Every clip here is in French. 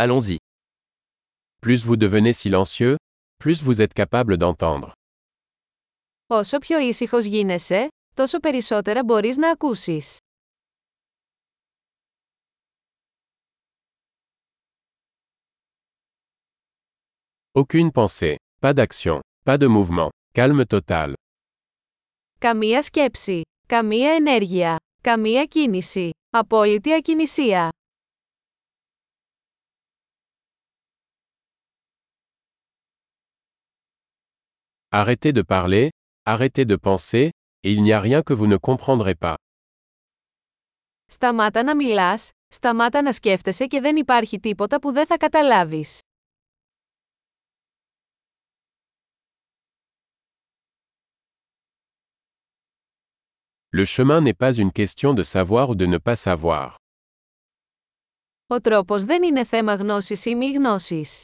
Allons-y. Plus vous devenez silencieux, plus vous êtes capable d'entendre. Όσο πιο ήσυχος γίνεσαι, τόσο περισσότερα μπορείς να ακούσεις. Aucune pensée, pas d'action, pas de mouvement, calme total. Καμία σκέψη, καμία ενέργεια, καμία κίνηση, απόλυτη ακινησία. Arrêtez de parler, arrêtez de penser, et il n'y a rien que vous ne comprendrez pas. Σταμάτα να μιλάς, σταμάτα να σκέφτεσαι και δεν υπάρχει τίποτα που δεν θα καταλάβεις. Le chemin n'est pas une question de savoir ou de ne pas savoir. Ο τρόπος δεν είναι θέμα γνώσης ή μη γνώσης.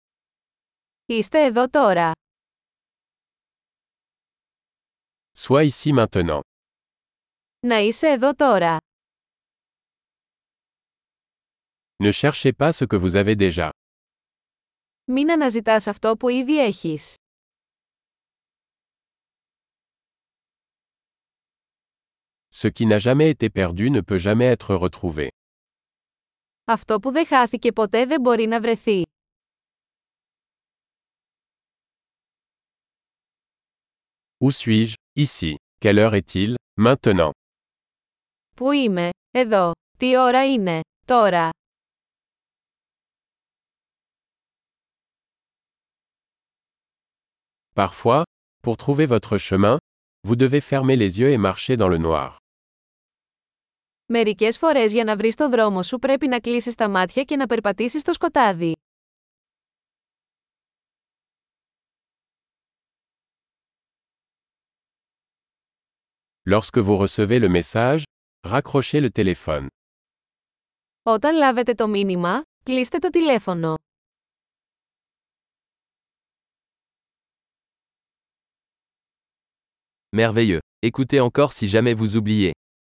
Είστε εδώ τώρα. Sois ici maintenant. Να είσαι εδώ τώρα. Ne cherchez pas ce que vous avez déjà. Μην αναζητάς αυτό που ήδη έχεις. Ce qui n'a jamais été perdu ne peut jamais être retrouvé. Αυτό που δεν χάθηκε ποτέ δεν μπορεί να βρεθεί. Où suis-je Ici. Quelle heure est-il Maintenant. Πού είμαι? Εδώ. Τι ώρα είναι? Τώρα. Parfois, pour trouver votre chemin, vous devez fermer les yeux et marcher dans le noir. Μερικές φορές για να βρεις το δρόμο σου πρέπει να κλείσεις τα μάτια και να περπατήσεις στο σκοτάδι. Lorsque vous recevez le message, raccrochez le téléphone. Όταν λάβετε το μήνυμα, κλείστε το τηλέφωνο. Merveilleux. Écoutez encore si jamais vous oubliez.